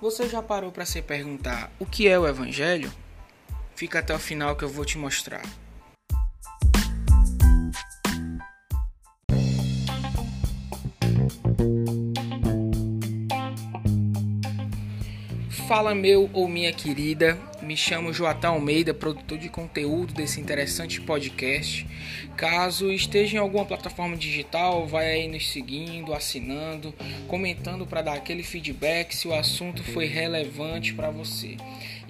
Você já parou para se perguntar o que é o Evangelho? Fica até o final que eu vou te mostrar. Fala meu ou minha querida, me chamo Joatão Almeida, produtor de conteúdo desse interessante podcast. Caso esteja em alguma plataforma digital, vai aí nos seguindo, assinando, comentando para dar aquele feedback se o assunto foi relevante para você.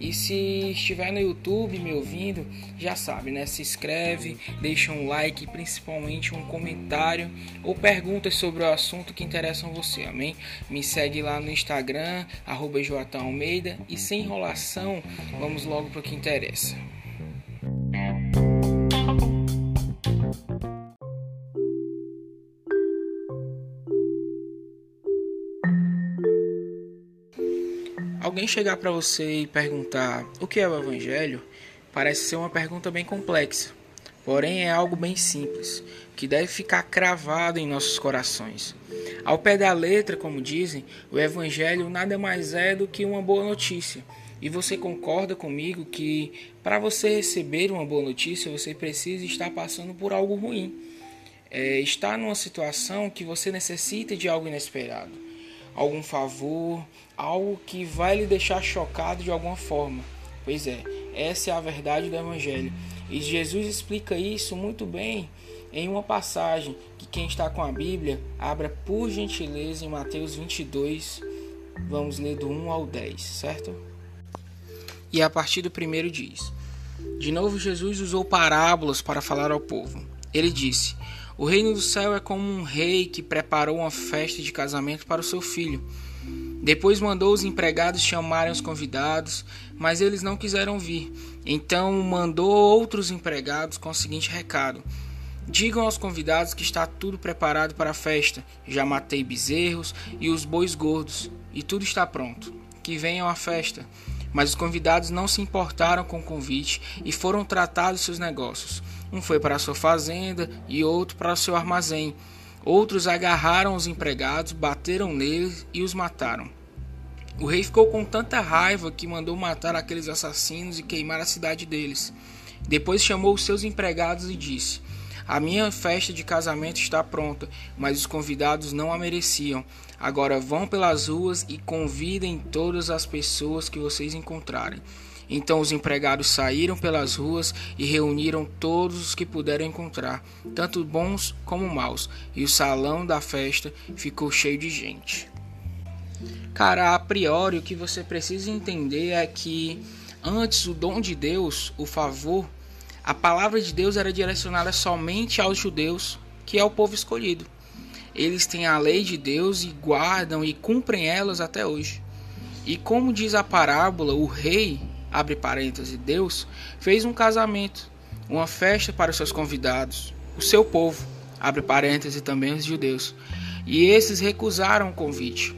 E se estiver no YouTube me ouvindo, já sabe, né? Se inscreve, deixa um like, principalmente um comentário ou perguntas sobre o assunto que interessam você, amém? Me segue lá no Instagram, arroba Almeida, e sem enrolação, vamos logo para o que interessa. Alguém chegar para você e perguntar o que é o Evangelho, parece ser uma pergunta bem complexa. Porém, é algo bem simples, que deve ficar cravado em nossos corações. Ao pé da letra, como dizem, o Evangelho nada mais é do que uma boa notícia. E você concorda comigo que para você receber uma boa notícia, você precisa estar passando por algo ruim. É, estar numa situação que você necessita de algo inesperado algum favor, algo que vai lhe deixar chocado de alguma forma. Pois é, essa é a verdade do Evangelho. E Jesus explica isso muito bem em uma passagem que quem está com a Bíblia, abra por gentileza em Mateus 22, vamos ler do 1 ao 10, certo? E a partir do primeiro diz: De novo, Jesus usou parábolas para falar ao povo. Ele disse: o reino do céu é como um rei que preparou uma festa de casamento para o seu filho. Depois mandou os empregados chamarem os convidados, mas eles não quiseram vir. Então mandou outros empregados com o seguinte recado: Digam aos convidados que está tudo preparado para a festa. Já matei bezerros e os bois gordos, e tudo está pronto. Que venham à festa. Mas os convidados não se importaram com o convite e foram tratados seus negócios. Um foi para sua fazenda e outro para seu armazém. Outros agarraram os empregados, bateram neles e os mataram. O rei ficou com tanta raiva que mandou matar aqueles assassinos e queimar a cidade deles. Depois chamou os seus empregados e disse: A minha festa de casamento está pronta, mas os convidados não a mereciam. Agora vão pelas ruas e convidem todas as pessoas que vocês encontrarem. Então os empregados saíram pelas ruas e reuniram todos os que puderam encontrar, tanto bons como maus, e o salão da festa ficou cheio de gente. Cara, a priori o que você precisa entender é que antes o dom de Deus, o favor, a palavra de Deus era direcionada somente aos judeus, que é o povo escolhido. Eles têm a lei de Deus e guardam e cumprem elas até hoje. E como diz a parábola, o rei abre parênteses, Deus fez um casamento, uma festa para os seus convidados, o seu povo, abre parênteses também os judeus. E esses recusaram o convite.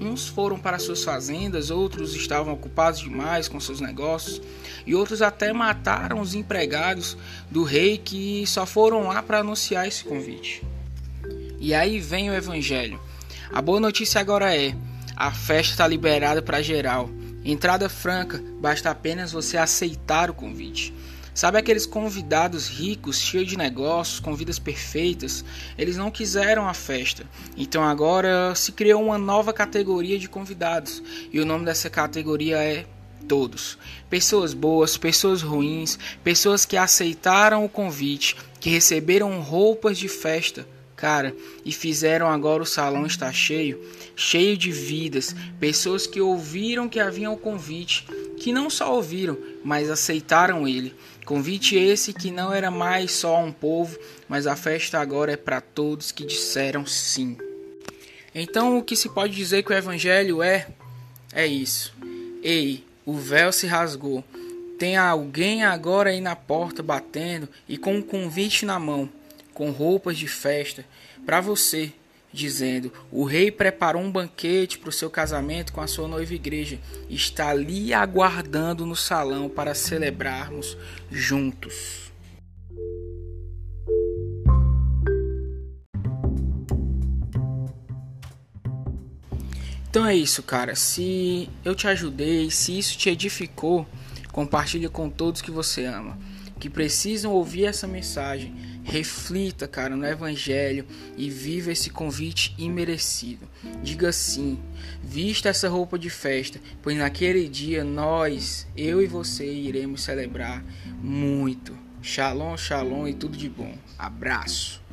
Uns foram para suas fazendas, outros estavam ocupados demais com seus negócios, e outros até mataram os empregados do rei que só foram lá para anunciar esse convite. E aí vem o evangelho. A boa notícia agora é: a festa está liberada para geral. Entrada franca, basta apenas você aceitar o convite. Sabe aqueles convidados ricos, cheios de negócios, com vidas perfeitas? Eles não quiseram a festa. Então agora se criou uma nova categoria de convidados. E o nome dessa categoria é todos. Pessoas boas, pessoas ruins, pessoas que aceitaram o convite, que receberam roupas de festa, Cara, e fizeram agora o salão estar cheio, cheio de vidas, pessoas que ouviram que havia um convite, que não só ouviram, mas aceitaram ele. Convite esse que não era mais só um povo, mas a festa agora é para todos que disseram sim. Então, o que se pode dizer que o evangelho é é isso. Ei, o véu se rasgou. Tem alguém agora aí na porta batendo e com um convite na mão com roupas de festa para você, dizendo: O rei preparou um banquete para o seu casamento com a sua noiva igreja, está ali aguardando no salão para celebrarmos juntos. Então é isso, cara. Se eu te ajudei, se isso te edificou, compartilha com todos que você ama, que precisam ouvir essa mensagem. Reflita, cara, no evangelho e viva esse convite imerecido. Diga sim. Vista essa roupa de festa, pois naquele dia nós, eu e você, iremos celebrar muito. Shalom, shalom e tudo de bom. Abraço.